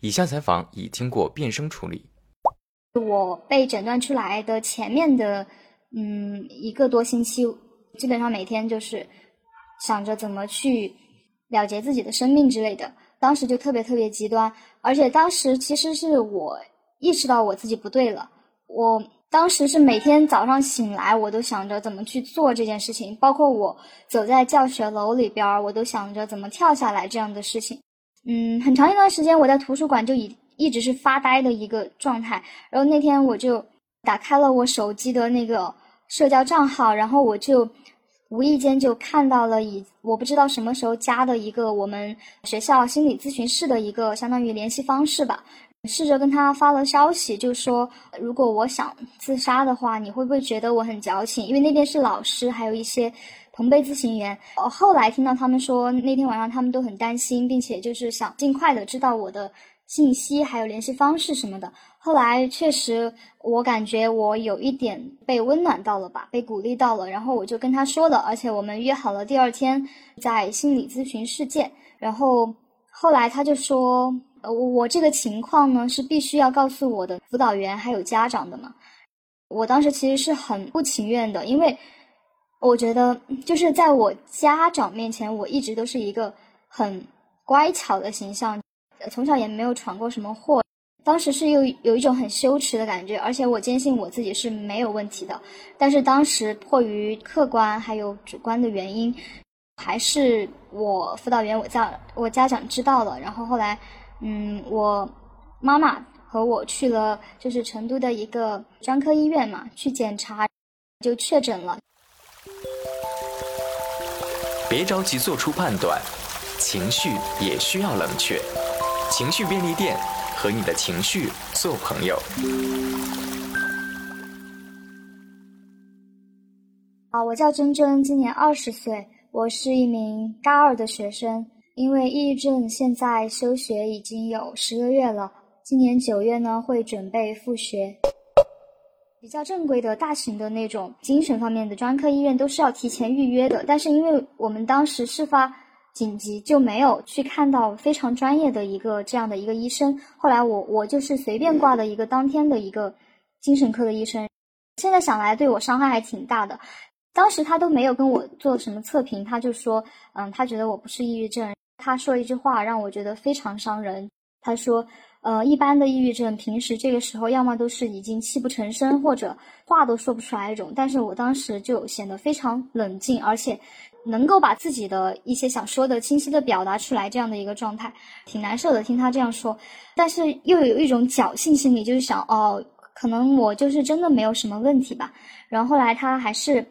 以下采访已经过变声处理。我被诊断出来的前面的，嗯，一个多星期，基本上每天就是想着怎么去了结自己的生命之类的。当时就特别特别极端，而且当时其实是我意识到我自己不对了。我当时是每天早上醒来，我都想着怎么去做这件事情，包括我走在教学楼里边，我都想着怎么跳下来这样的事情。嗯，很长一段时间我在图书馆就一一直是发呆的一个状态。然后那天我就打开了我手机的那个社交账号，然后我就无意间就看到了以我不知道什么时候加的一个我们学校心理咨询室的一个相当于联系方式吧，试着跟他发了消息，就说如果我想自杀的话，你会不会觉得我很矫情？因为那边是老师，还有一些。同辈咨询员，我，后来听到他们说那天晚上他们都很担心，并且就是想尽快的知道我的信息还有联系方式什么的。后来确实，我感觉我有一点被温暖到了吧，被鼓励到了。然后我就跟他说了，而且我们约好了第二天在心理咨询室见。然后后来他就说，呃，我这个情况呢是必须要告诉我的辅导员还有家长的嘛。我当时其实是很不情愿的，因为。我觉得就是在我家长面前，我一直都是一个很乖巧的形象，从小也没有闯过什么祸。当时是有有一种很羞耻的感觉，而且我坚信我自己是没有问题的。但是当时迫于客观还有主观的原因，还是我辅导员、我家我家长知道了。然后后来，嗯，我妈妈和我去了就是成都的一个专科医院嘛，去检查，就确诊了。别着急做出判断，情绪也需要冷却。情绪便利店和你的情绪做朋友。啊，我叫珍珍，今年二十岁，我是一名大二的学生。因为抑郁症，现在休学已经有十个月了。今年九月呢，会准备复学。比较正规的大型的那种精神方面的专科医院都是要提前预约的，但是因为我们当时事发紧急，就没有去看到非常专业的一个这样的一个医生。后来我我就是随便挂的一个当天的一个精神科的医生，现在想来对我伤害还挺大的。当时他都没有跟我做什么测评，他就说，嗯，他觉得我不是抑郁症。他说一句话让我觉得非常伤人，他说。呃，一般的抑郁症，平时这个时候要么都是已经泣不成声，或者话都说不出来那种。但是我当时就显得非常冷静，而且能够把自己的一些想说的清晰的表达出来，这样的一个状态，挺难受的。听他这样说，但是又有一种侥幸心理，就是想，哦，可能我就是真的没有什么问题吧。然后后来他还是。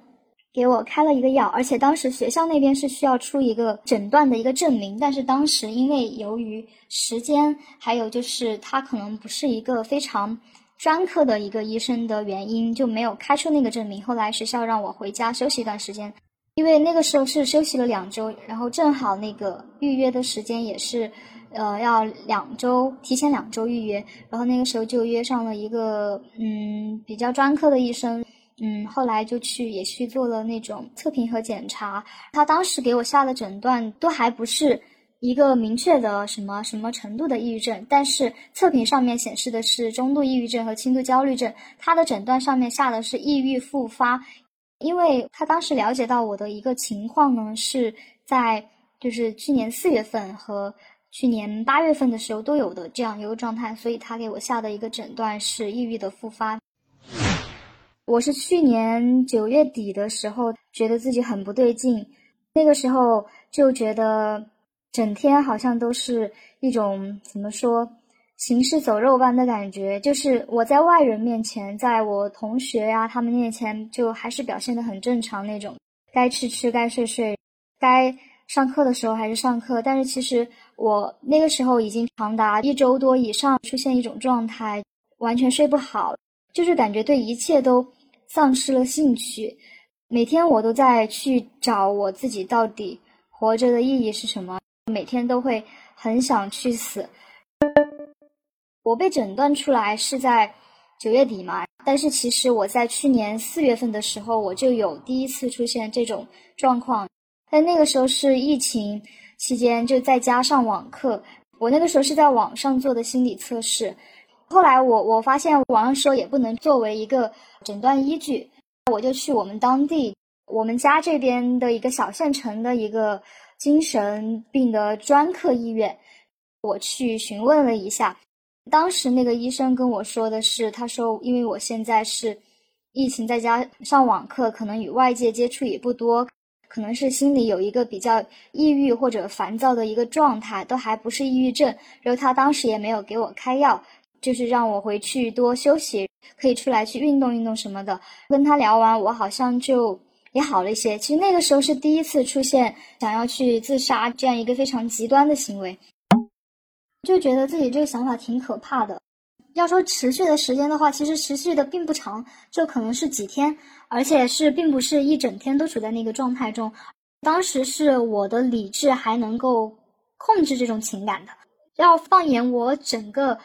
给我开了一个药，而且当时学校那边是需要出一个诊断的一个证明，但是当时因为由于时间，还有就是他可能不是一个非常专科的一个医生的原因，就没有开出那个证明。后来学校让我回家休息一段时间，因为那个时候是休息了两周，然后正好那个预约的时间也是，呃，要两周提前两周预约，然后那个时候就约上了一个嗯比较专科的医生。嗯，后来就去也去做了那种测评和检查。他当时给我下的诊断都还不是一个明确的什么什么程度的抑郁症，但是测评上面显示的是中度抑郁症和轻度焦虑症。他的诊断上面下的是抑郁复发，因为他当时了解到我的一个情况呢，是在就是去年四月份和去年八月份的时候都有的这样一个状态，所以他给我下的一个诊断是抑郁的复发。我是去年九月底的时候，觉得自己很不对劲，那个时候就觉得整天好像都是一种怎么说，行尸走肉般的感觉。就是我在外人面前，在我同学呀他们面前，就还是表现的很正常那种，该吃吃，该睡睡，该上课的时候还是上课。但是其实我那个时候已经长达一周多以上，出现一种状态，完全睡不好，就是感觉对一切都。丧失了兴趣，每天我都在去找我自己到底活着的意义是什么，每天都会很想去死。我被诊断出来是在九月底嘛，但是其实我在去年四月份的时候我就有第一次出现这种状况，但那个时候是疫情期间，就在家上网课，我那个时候是在网上做的心理测试，后来我我发现网上说也不能作为一个诊断依据，我就去我们当地我们家这边的一个小县城的一个精神病的专科医院，我去询问了一下，当时那个医生跟我说的是，他说因为我现在是疫情在家上网课，可能与外界接触也不多。可能是心里有一个比较抑郁或者烦躁的一个状态，都还不是抑郁症。然后他当时也没有给我开药，就是让我回去多休息，可以出来去运动运动什么的。跟他聊完，我好像就也好了一些。其实那个时候是第一次出现想要去自杀这样一个非常极端的行为，就觉得自己这个想法挺可怕的。要说持续的时间的话，其实持续的并不长，就可能是几天。而且是并不是一整天都处在那个状态中，当时是我的理智还能够控制这种情感的。要放眼我整个，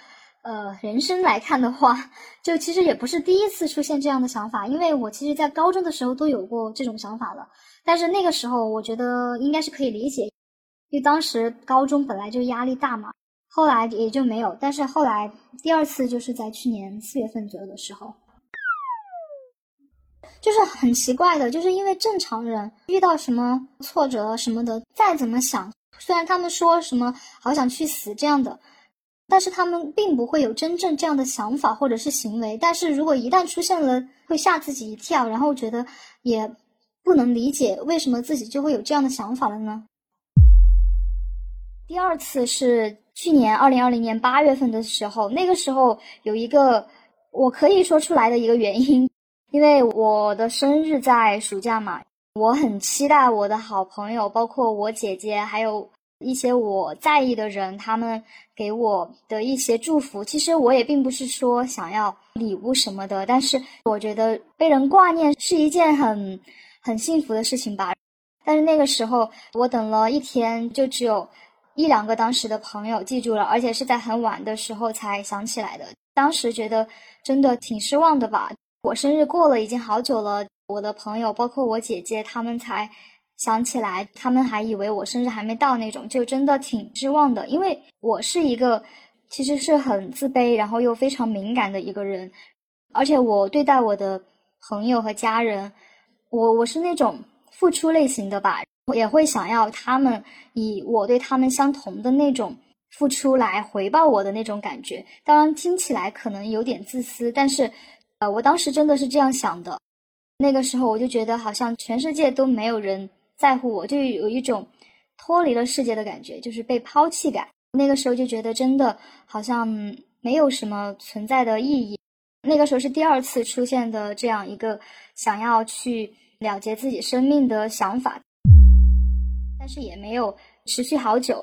呃，人生来看的话，就其实也不是第一次出现这样的想法，因为我其实在高中的时候都有过这种想法了。但是那个时候我觉得应该是可以理解，因为当时高中本来就压力大嘛，后来也就没有。但是后来第二次就是在去年四月份左右的时候。就是很奇怪的，就是因为正常人遇到什么挫折什么的，再怎么想，虽然他们说什么好想去死这样的，但是他们并不会有真正这样的想法或者是行为。但是如果一旦出现了，会吓自己一跳，然后觉得也不能理解为什么自己就会有这样的想法了呢？第二次是去年二零二零年八月份的时候，那个时候有一个我可以说出来的一个原因。因为我的生日在暑假嘛，我很期待我的好朋友，包括我姐姐，还有一些我在意的人，他们给我的一些祝福。其实我也并不是说想要礼物什么的，但是我觉得被人挂念是一件很很幸福的事情吧。但是那个时候我等了一天，就只有一两个当时的朋友记住了，而且是在很晚的时候才想起来的。当时觉得真的挺失望的吧。我生日过了已经好久了，我的朋友包括我姐姐他们才想起来，他们还以为我生日还没到那种，就真的挺失望的。因为我是一个其实是很自卑，然后又非常敏感的一个人，而且我对待我的朋友和家人，我我是那种付出类型的吧，也会想要他们以我对他们相同的那种付出来回报我的那种感觉。当然听起来可能有点自私，但是。呃，我当时真的是这样想的，那个时候我就觉得好像全世界都没有人在乎我，就有一种脱离了世界的感觉，就是被抛弃感。那个时候就觉得真的好像没有什么存在的意义。那个时候是第二次出现的这样一个想要去了结自己生命的想法，但是也没有持续好久，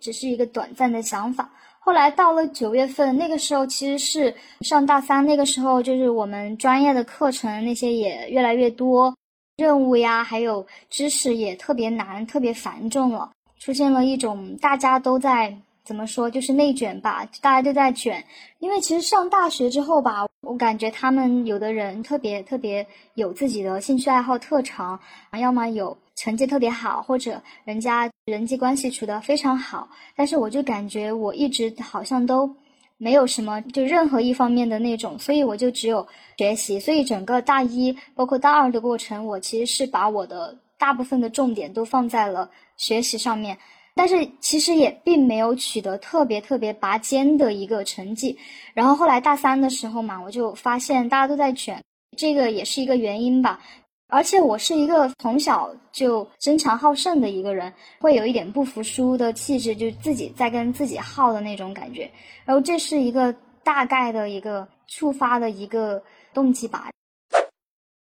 只是一个短暂的想法。后来到了九月份，那个时候其实是上大三，那个时候就是我们专业的课程那些也越来越多，任务呀，还有知识也特别难，特别繁重了，出现了一种大家都在怎么说，就是内卷吧，大家都在卷。因为其实上大学之后吧，我感觉他们有的人特别特别有自己的兴趣爱好特长，要么有。成绩特别好，或者人家人际关系处得非常好，但是我就感觉我一直好像都没有什么，就任何一方面的那种，所以我就只有学习。所以整个大一包括大二的过程，我其实是把我的大部分的重点都放在了学习上面，但是其实也并没有取得特别特别拔尖的一个成绩。然后后来大三的时候嘛，我就发现大家都在卷，这个也是一个原因吧。而且我是一个从小就争强好胜的一个人，会有一点不服输的气质，就自己在跟自己耗的那种感觉。然后这是一个大概的一个触发的一个动机吧。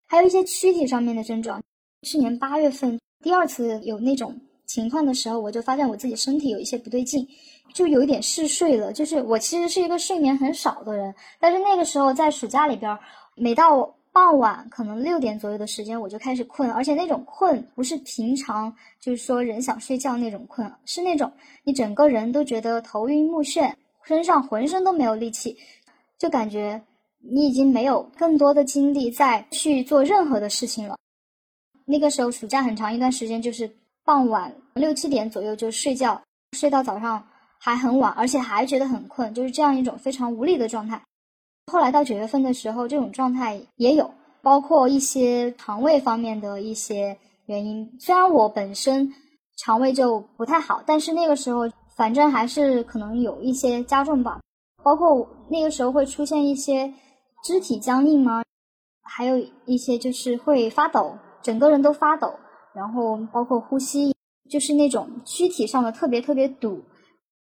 还有一些躯体上面的症状。去年八月份第二次有那种情况的时候，我就发现我自己身体有一些不对劲，就有一点嗜睡了。就是我其实是一个睡眠很少的人，但是那个时候在暑假里边，每到傍晚可能六点左右的时间，我就开始困，而且那种困不是平常就是说人想睡觉那种困，是那种你整个人都觉得头晕目眩，身上浑身都没有力气，就感觉你已经没有更多的精力再去做任何的事情了。那个时候暑假很长一段时间，就是傍晚六七点左右就睡觉，睡到早上还很晚，而且还觉得很困，就是这样一种非常无力的状态。后来到九月份的时候，这种状态也有，包括一些肠胃方面的一些原因。虽然我本身肠胃就不太好，但是那个时候反正还是可能有一些加重吧。包括那个时候会出现一些肢体僵硬吗？还有一些就是会发抖，整个人都发抖，然后包括呼吸，就是那种躯体上的特别特别堵，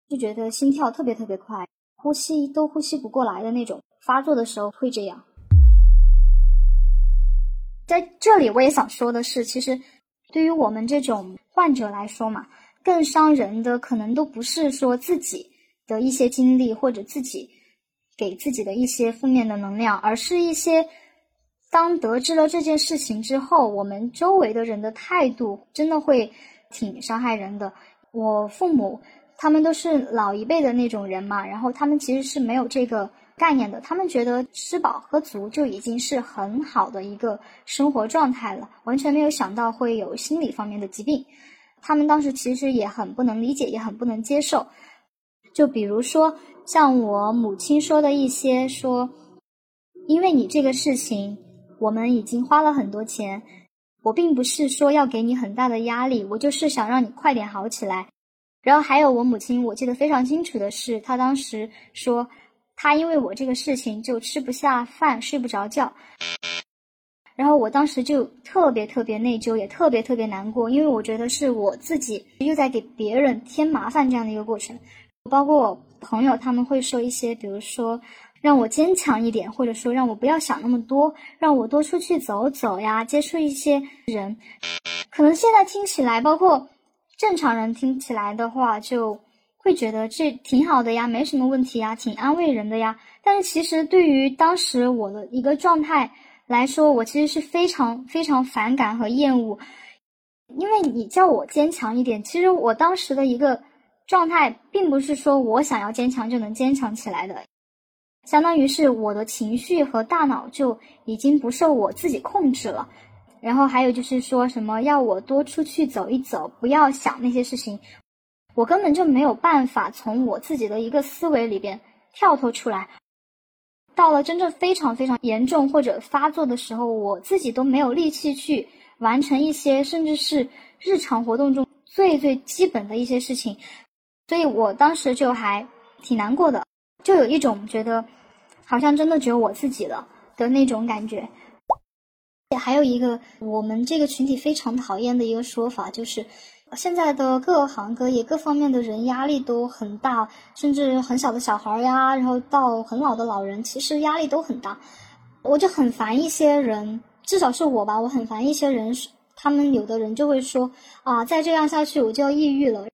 就觉得心跳特别特别快，呼吸都呼吸不过来的那种。发作的时候会这样。在这里我也想说的是，其实对于我们这种患者来说嘛，更伤人的可能都不是说自己的一些经历或者自己给自己的一些负面的能量，而是一些。当得知了这件事情之后，我们周围的人的态度真的会挺伤害人的。我父母他们都是老一辈的那种人嘛，然后他们其实是没有这个概念的，他们觉得吃饱喝足就已经是很好的一个生活状态了，完全没有想到会有心理方面的疾病。他们当时其实也很不能理解，也很不能接受。就比如说像我母亲说的一些说，因为你这个事情。我们已经花了很多钱，我并不是说要给你很大的压力，我就是想让你快点好起来。然后还有我母亲，我记得非常清楚的是，她当时说，他因为我这个事情就吃不下饭，睡不着觉。然后我当时就特别特别内疚，也特别特别难过，因为我觉得是我自己又在给别人添麻烦这样的一个过程。包括我朋友他们会说一些，比如说。让我坚强一点，或者说让我不要想那么多，让我多出去走走呀，接触一些人。可能现在听起来，包括正常人听起来的话，就会觉得这挺好的呀，没什么问题呀，挺安慰人的呀。但是其实对于当时我的一个状态来说，我其实是非常非常反感和厌恶，因为你叫我坚强一点，其实我当时的一个状态，并不是说我想要坚强就能坚强起来的。相当于是我的情绪和大脑就已经不受我自己控制了，然后还有就是说什么要我多出去走一走，不要想那些事情，我根本就没有办法从我自己的一个思维里边跳脱出来。到了真正非常非常严重或者发作的时候，我自己都没有力气去完成一些甚至是日常活动中最最基本的一些事情，所以我当时就还挺难过的。就有一种觉得，好像真的只有我自己了的那种感觉。也还有一个我们这个群体非常讨厌的一个说法，就是现在的各行各业各方面的人压力都很大，甚至很小的小孩呀，然后到很老的老人，其实压力都很大。我就很烦一些人，至少是我吧，我很烦一些人，他们有的人就会说啊，再这样下去我就要抑郁了。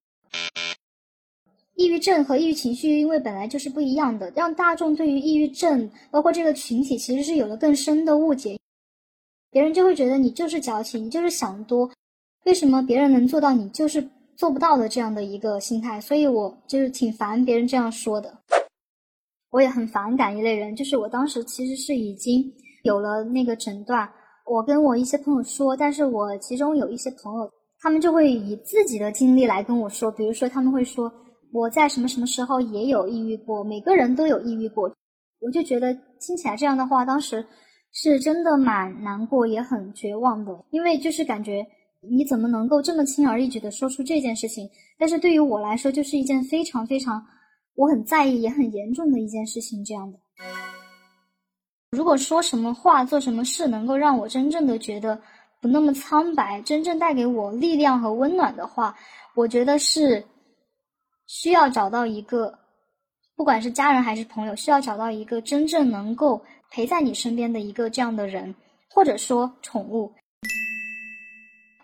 抑郁症和抑郁情绪，因为本来就是不一样的，让大众对于抑郁症，包括这个群体，其实是有了更深的误解。别人就会觉得你就是矫情，你就是想多。为什么别人能做到，你就是做不到的这样的一个心态？所以我就是挺烦别人这样说的。我也很反感一类人，就是我当时其实是已经有了那个诊断，我跟我一些朋友说，但是我其中有一些朋友，他们就会以自己的经历来跟我说，比如说他们会说。我在什么什么时候也有抑郁过，每个人都有抑郁过，我就觉得听起来这样的话，当时是真的蛮难过，也很绝望的，因为就是感觉你怎么能够这么轻而易举的说出这件事情？但是对于我来说，就是一件非常非常我很在意也很严重的一件事情。这样的，如果说什么话做什么事能够让我真正的觉得不那么苍白，真正带给我力量和温暖的话，我觉得是。需要找到一个，不管是家人还是朋友，需要找到一个真正能够陪在你身边的一个这样的人，或者说宠物。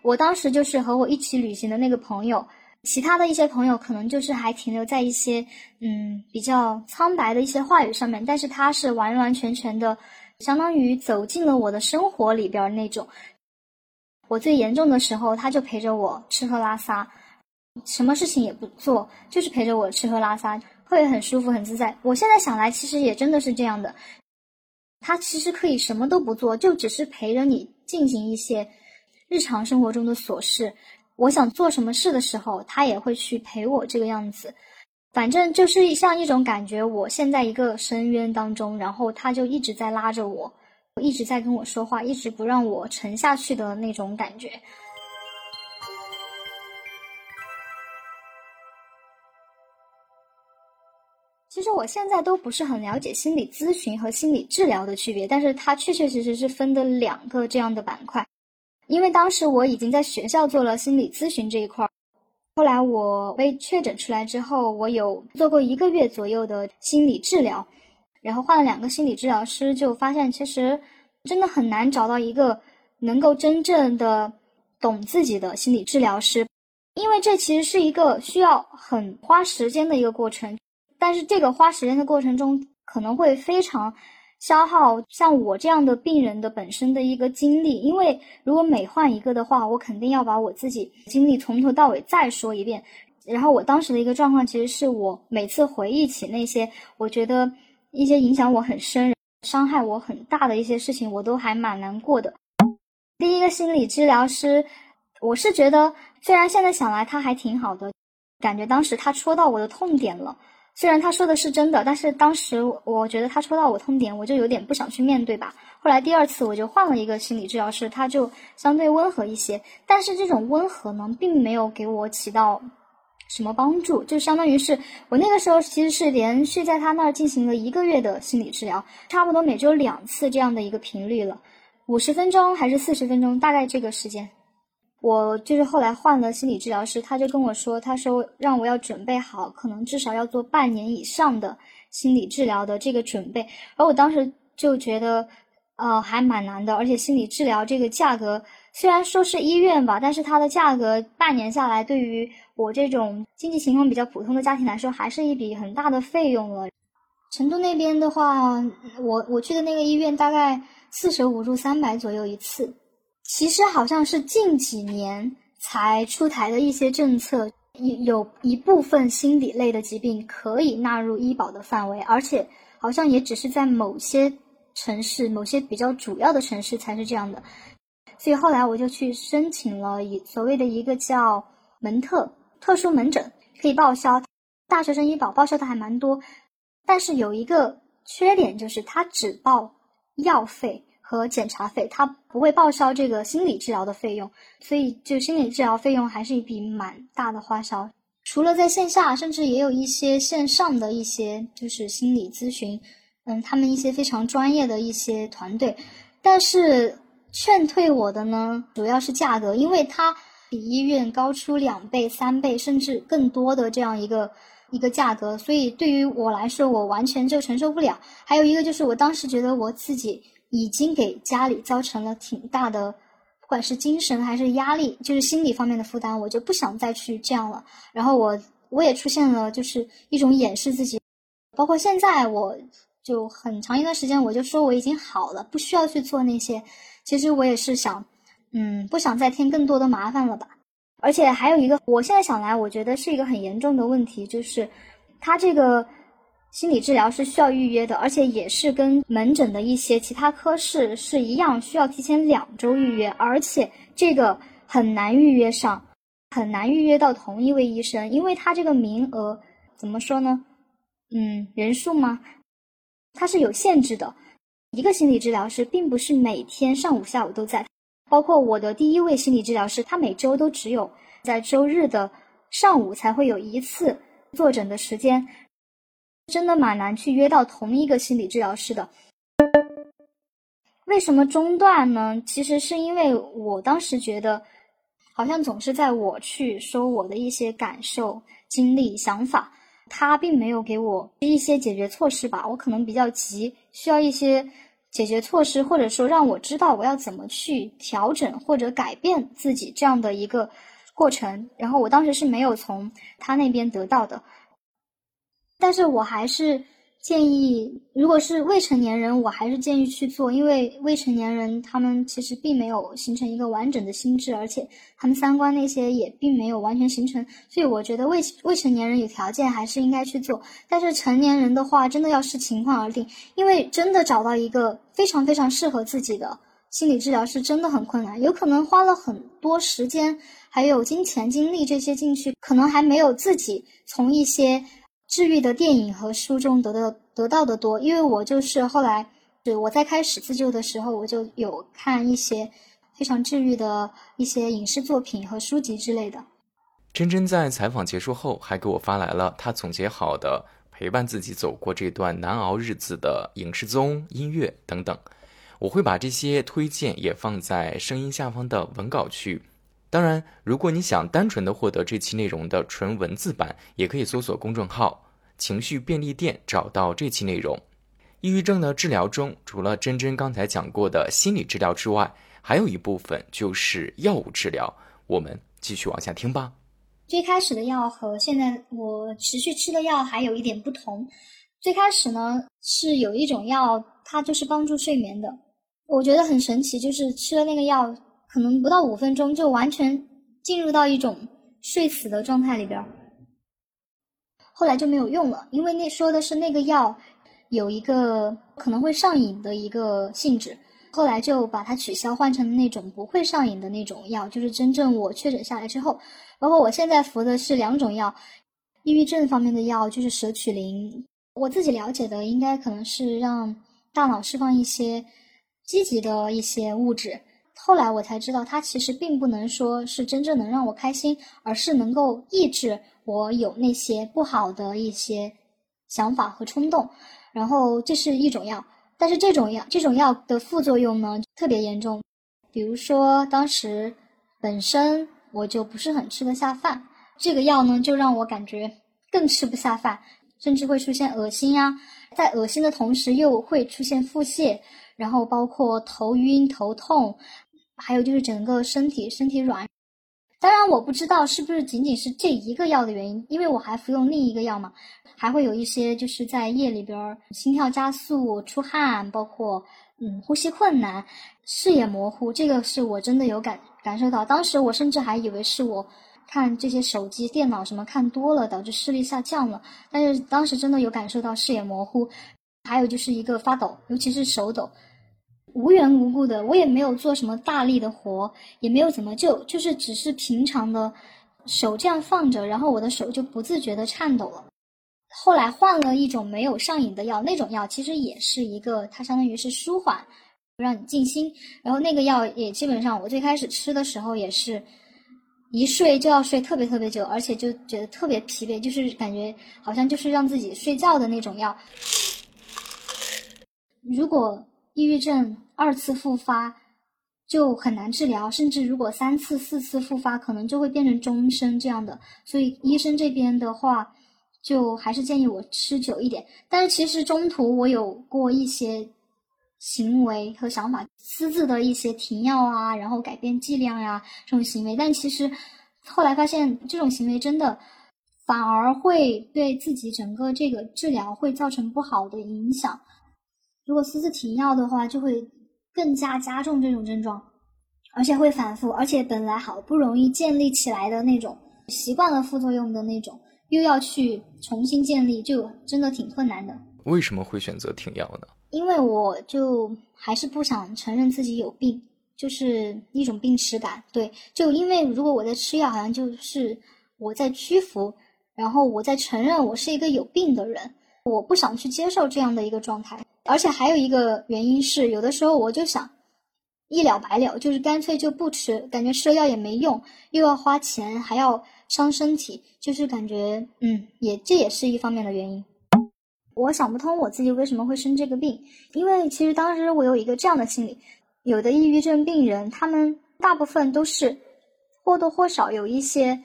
我当时就是和我一起旅行的那个朋友，其他的一些朋友可能就是还停留在一些嗯比较苍白的一些话语上面，但是他是完完全全的，相当于走进了我的生活里边那种。我最严重的时候，他就陪着我吃喝拉撒。什么事情也不做，就是陪着我吃喝拉撒，会很舒服很自在。我现在想来，其实也真的是这样的。他其实可以什么都不做，就只是陪着你进行一些日常生活中的琐事。我想做什么事的时候，他也会去陪我这个样子。反正就是像一种感觉，我陷在一个深渊当中，然后他就一直在拉着我，一直在跟我说话，一直不让我沉下去的那种感觉。其实我现在都不是很了解心理咨询和心理治疗的区别，但是它确确实实是分的两个这样的板块。因为当时我已经在学校做了心理咨询这一块儿，后来我被确诊出来之后，我有做过一个月左右的心理治疗，然后换了两个心理治疗师，就发现其实真的很难找到一个能够真正的懂自己的心理治疗师，因为这其实是一个需要很花时间的一个过程。但是这个花时间的过程中，可能会非常消耗像我这样的病人的本身的一个精力，因为如果每换一个的话，我肯定要把我自己经历从头到尾再说一遍。然后我当时的一个状况，其实是我每次回忆起那些我觉得一些影响我很深、伤害我很大的一些事情，我都还蛮难过的。第一个心理治疗师，我是觉得虽然现在想来他还挺好的，感觉当时他戳到我的痛点了。虽然他说的是真的，但是当时我觉得他戳到我痛点，我就有点不想去面对吧。后来第二次我就换了一个心理治疗师，他就相对温和一些，但是这种温和呢，并没有给我起到什么帮助，就相当于是我那个时候其实是连续在他那儿进行了一个月的心理治疗，差不多每周两次这样的一个频率了，五十分钟还是四十分钟，大概这个时间。我就是后来换了心理治疗师，他就跟我说，他说让我要准备好，可能至少要做半年以上的心理治疗的这个准备。而我当时就觉得，呃，还蛮难的。而且心理治疗这个价格，虽然说是医院吧，但是它的价格半年下来，对于我这种经济情况比较普通的家庭来说，还是一笔很大的费用了。成都那边的话，我我去的那个医院大概四舍五入三百左右一次。其实好像是近几年才出台的一些政策，有有一部分心理类的疾病可以纳入医保的范围，而且好像也只是在某些城市、某些比较主要的城市才是这样的。所以后来我就去申请了一所谓的一个叫门特特殊门诊，可以报销大学生医保，报销的还蛮多。但是有一个缺点就是它只报药费。和检查费，他不会报销这个心理治疗的费用，所以就心理治疗费用还是一笔蛮大的花销。除了在线下，甚至也有一些线上的一些就是心理咨询，嗯，他们一些非常专业的一些团队。但是劝退我的呢，主要是价格，因为它比医院高出两倍、三倍甚至更多的这样一个一个价格，所以对于我来说，我完全就承受不了。还有一个就是我当时觉得我自己。已经给家里造成了挺大的，不管是精神还是压力，就是心理方面的负担，我就不想再去这样了。然后我我也出现了，就是一种掩饰自己，包括现在，我就很长一段时间，我就说我已经好了，不需要去做那些。其实我也是想，嗯，不想再添更多的麻烦了吧。而且还有一个，我现在想来，我觉得是一个很严重的问题，就是他这个。心理治疗是需要预约的，而且也是跟门诊的一些其他科室是一样，需要提前两周预约，而且这个很难预约上，很难预约到同一位医生，因为他这个名额怎么说呢？嗯，人数吗？它是有限制的。一个心理治疗师并不是每天上午下午都在，包括我的第一位心理治疗师，他每周都只有在周日的上午才会有一次坐诊的时间。真的蛮难去约到同一个心理治疗师的。为什么中断呢？其实是因为我当时觉得，好像总是在我去说我的一些感受、经历、想法，他并没有给我一些解决措施吧。我可能比较急，需要一些解决措施，或者说让我知道我要怎么去调整或者改变自己这样的一个过程。然后我当时是没有从他那边得到的。但是我还是建议，如果是未成年人，我还是建议去做，因为未成年人他们其实并没有形成一个完整的心智，而且他们三观那些也并没有完全形成，所以我觉得未未成年人有条件还是应该去做。但是成年人的话，真的要视情况而定，因为真的找到一个非常非常适合自己的心理治疗师真的很困难，有可能花了很多时间，还有金钱、精力这些进去，可能还没有自己从一些。治愈的电影和书中得到得到的多，因为我就是后来，对我在开始自救的时候，我就有看一些非常治愈的一些影视作品和书籍之类的。真真在采访结束后，还给我发来了她总结好的陪伴自己走过这段难熬日子的影视综、音乐等等。我会把这些推荐也放在声音下方的文稿区。当然，如果你想单纯的获得这期内容的纯文字版，也可以搜索公众号“情绪便利店”找到这期内容。抑郁症的治疗中，除了珍珍刚才讲过的心理治疗之外，还有一部分就是药物治疗。我们继续往下听吧。最开始的药和现在我持续吃的药还有一点不同。最开始呢，是有一种药，它就是帮助睡眠的。我觉得很神奇，就是吃了那个药，可能不到五分钟就完全进入到一种睡死的状态里边儿。后来就没有用了，因为那说的是那个药有一个可能会上瘾的一个性质，后来就把它取消，换成那种不会上瘾的那种药。就是真正我确诊下来之后，包括我现在服的是两种药，抑郁症方面的药就是舍曲林。我自己了解的应该可能是让大脑释放一些。积极的一些物质，后来我才知道，它其实并不能说是真正能让我开心，而是能够抑制我有那些不好的一些想法和冲动。然后这是一种药，但是这种药这种药的副作用呢特别严重，比如说当时本身我就不是很吃得下饭，这个药呢就让我感觉更吃不下饭，甚至会出现恶心呀，在恶心的同时又会出现腹泻。然后包括头晕、头痛，还有就是整个身体身体软。当然，我不知道是不是仅仅是这一个药的原因，因为我还服用另一个药嘛，还会有一些就是在夜里边心跳加速、出汗，包括嗯呼吸困难、视野模糊，这个是我真的有感感受到。当时我甚至还以为是我看这些手机、电脑什么看多了导致视力下降了，但是当时真的有感受到视野模糊，还有就是一个发抖，尤其是手抖。无缘无故的，我也没有做什么大力的活，也没有怎么就就是只是平常的手这样放着，然后我的手就不自觉的颤抖了。后来换了一种没有上瘾的药，那种药其实也是一个，它相当于是舒缓，让你静心。然后那个药也基本上，我最开始吃的时候也是一睡就要睡特别特别久，而且就觉得特别疲惫，就是感觉好像就是让自己睡觉的那种药。如果抑郁症二次复发就很难治疗，甚至如果三次、四次复发，可能就会变成终身这样的。所以医生这边的话，就还是建议我吃久一点。但是其实中途我有过一些行为和想法，私自的一些停药啊，然后改变剂量呀这种行为。但其实后来发现，这种行为真的反而会对自己整个这个治疗会造成不好的影响。如果私自停药的话，就会更加加重这种症状，而且会反复，而且本来好不容易建立起来的那种习惯了副作用的那种，又要去重新建立，就真的挺困难的。为什么会选择停药呢？因为我就还是不想承认自己有病，就是一种病耻感。对，就因为如果我在吃药，好像就是我在屈服，然后我在承认我是一个有病的人，我不想去接受这样的一个状态。而且还有一个原因是，有的时候我就想一了百了，就是干脆就不吃，感觉吃了药也没用，又要花钱，还要伤身体，就是感觉嗯，也这也是一方面的原因。我想不通我自己为什么会生这个病，因为其实当时我有一个这样的心理：有的抑郁症病人，他们大部分都是或多或少有一些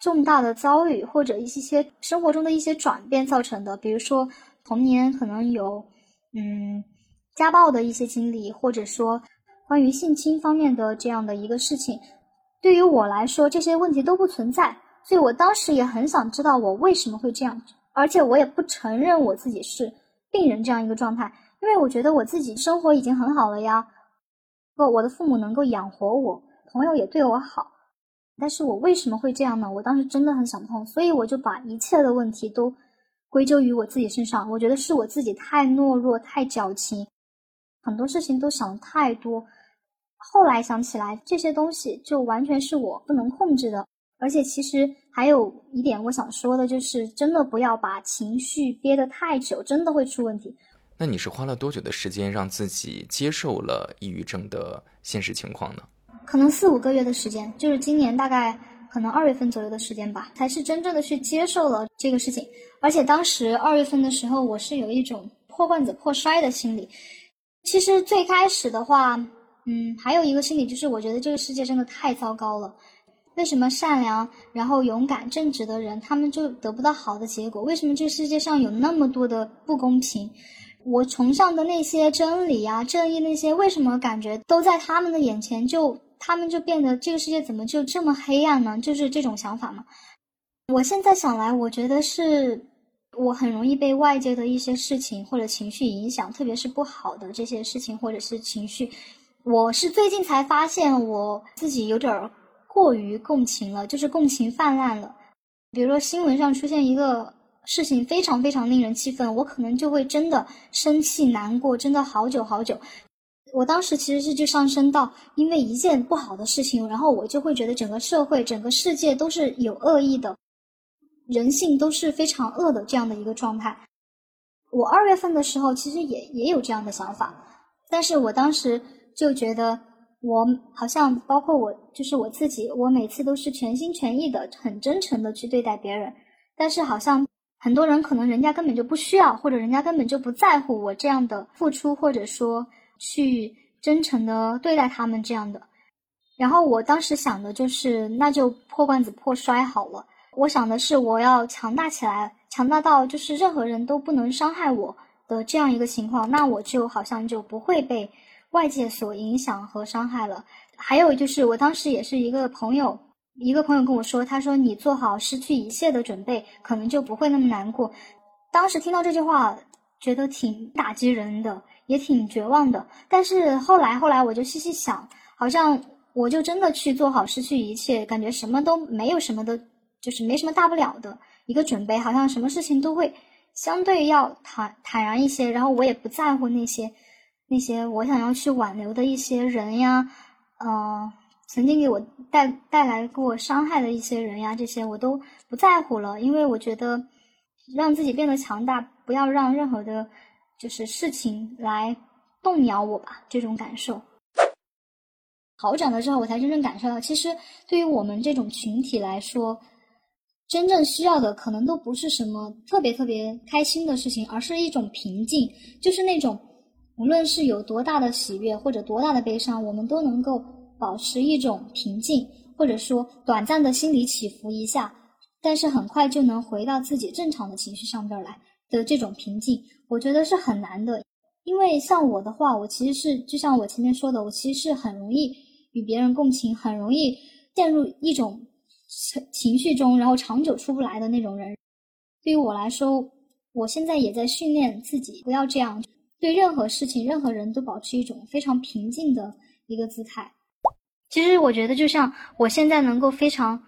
重大的遭遇，或者一些些生活中的一些转变造成的，比如说童年可能有。嗯，家暴的一些经历，或者说关于性侵方面的这样的一个事情，对于我来说，这些问题都不存在。所以我当时也很想知道我为什么会这样，而且我也不承认我自己是病人这样一个状态，因为我觉得我自己生活已经很好了呀。不，我的父母能够养活我，朋友也对我好，但是我为什么会这样呢？我当时真的很想不通，所以我就把一切的问题都。归咎于我自己身上，我觉得是我自己太懦弱、太矫情，很多事情都想太多。后来想起来，这些东西就完全是我不能控制的。而且其实还有一点我想说的，就是真的不要把情绪憋得太久，真的会出问题。那你是花了多久的时间让自己接受了抑郁症的现实情况呢？可能四五个月的时间，就是今年大概可能二月份左右的时间吧，才是真正的去接受了这个事情。而且当时二月份的时候，我是有一种破罐子破摔的心理。其实最开始的话，嗯，还有一个心理就是，我觉得这个世界真的太糟糕了。为什么善良、然后勇敢、正直的人，他们就得不到好的结果？为什么这个世界上有那么多的不公平？我崇尚的那些真理啊、正义那些，为什么感觉都在他们的眼前就他们就变得这个世界怎么就这么黑暗呢？就是这种想法嘛。我现在想来，我觉得是我很容易被外界的一些事情或者情绪影响，特别是不好的这些事情或者是情绪。我是最近才发现我自己有点过于共情了，就是共情泛滥了。比如说新闻上出现一个。事情非常非常令人气愤，我可能就会真的生气难过，真的好久好久。我当时其实是就上升到，因为一件不好的事情，然后我就会觉得整个社会、整个世界都是有恶意的，人性都是非常恶的这样的一个状态。我二月份的时候其实也也有这样的想法，但是我当时就觉得，我好像包括我就是我自己，我每次都是全心全意的、很真诚的去对待别人，但是好像。很多人可能人家根本就不需要，或者人家根本就不在乎我这样的付出，或者说去真诚的对待他们这样的。然后我当时想的就是，那就破罐子破摔好了。我想的是，我要强大起来，强大到就是任何人都不能伤害我的这样一个情况，那我就好像就不会被外界所影响和伤害了。还有就是，我当时也是一个朋友。一个朋友跟我说：“他说你做好失去一切的准备，可能就不会那么难过。”当时听到这句话，觉得挺打击人的，也挺绝望的。但是后来，后来我就细细想，好像我就真的去做好失去一切，感觉什么都没有什么的，就是没什么大不了的一个准备，好像什么事情都会相对要坦坦然一些。然后我也不在乎那些那些我想要去挽留的一些人呀，嗯。曾经给我带带来过伤害的一些人呀，这些我都不在乎了，因为我觉得让自己变得强大，不要让任何的，就是事情来动摇我吧。这种感受好转了之后，我才真正感受到，其实对于我们这种群体来说，真正需要的可能都不是什么特别特别开心的事情，而是一种平静，就是那种无论是有多大的喜悦或者多大的悲伤，我们都能够。保持一种平静，或者说短暂的心理起伏一下，但是很快就能回到自己正常的情绪上边来的这种平静，我觉得是很难的。因为像我的话，我其实是就像我前面说的，我其实是很容易与别人共情，很容易陷入一种情绪中，然后长久出不来的那种人。对于我来说，我现在也在训练自己，不要这样，对任何事情、任何人都保持一种非常平静的一个姿态。其实我觉得，就像我现在能够非常，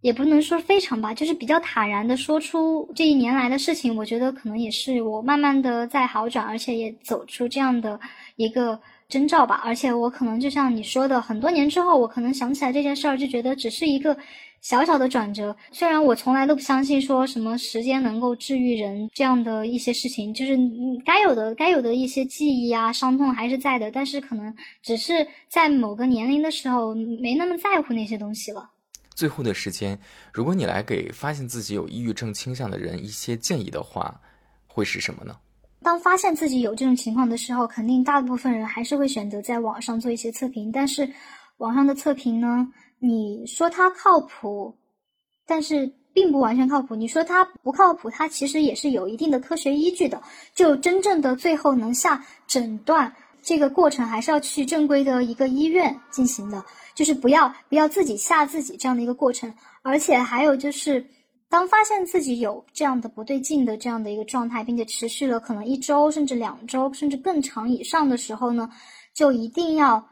也不能说非常吧，就是比较坦然的说出这一年来的事情。我觉得可能也是我慢慢的在好转，而且也走出这样的一个征兆吧。而且我可能就像你说的，很多年之后，我可能想起来这件事儿，就觉得只是一个。小小的转折，虽然我从来都不相信说什么时间能够治愈人这样的一些事情，就是该有的该有的一些记忆啊、伤痛还是在的，但是可能只是在某个年龄的时候没那么在乎那些东西了。最后的时间，如果你来给发现自己有抑郁症倾向的人一些建议的话，会是什么呢？当发现自己有这种情况的时候，肯定大部分人还是会选择在网上做一些测评，但是网上的测评呢？你说它靠谱，但是并不完全靠谱。你说它不靠谱，它其实也是有一定的科学依据的。就真正的最后能下诊断这个过程，还是要去正规的一个医院进行的。就是不要不要自己吓自己这样的一个过程。而且还有就是，当发现自己有这样的不对劲的这样的一个状态，并且持续了可能一周甚至两周甚至更长以上的时候呢，就一定要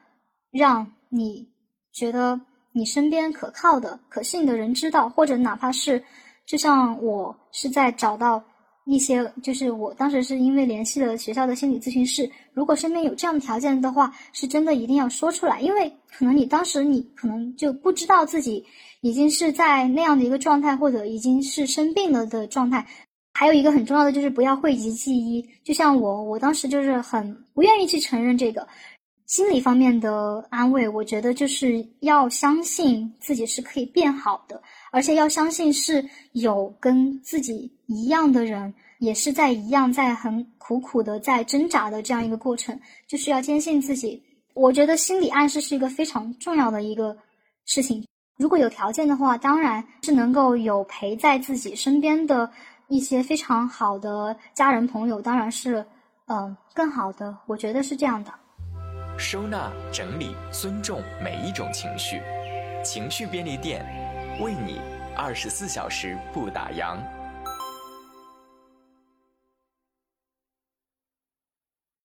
让你觉得。你身边可靠的、可信的人知道，或者哪怕是，就像我是在找到一些，就是我当时是因为联系了学校的心理咨询室，如果身边有这样的条件的话，是真的一定要说出来，因为可能你当时你可能就不知道自己已经是在那样的一个状态，或者已经是生病了的状态。还有一个很重要的就是不要讳疾忌医，就像我，我当时就是很不愿意去承认这个心理方面的安慰。我觉得就是要相信自己是可以变好的，而且要相信是有跟自己一样的人，也是在一样在很苦苦的在挣扎的这样一个过程，就是要坚信自己。我觉得心理暗示是一个非常重要的一个事情。如果有条件的话，当然是能够有陪在自己身边的。一些非常好的家人朋友，当然是，嗯，更好的。我觉得是这样的。收纳、整理、尊重每一种情绪，情绪便利店，为你二十四小时不打烊。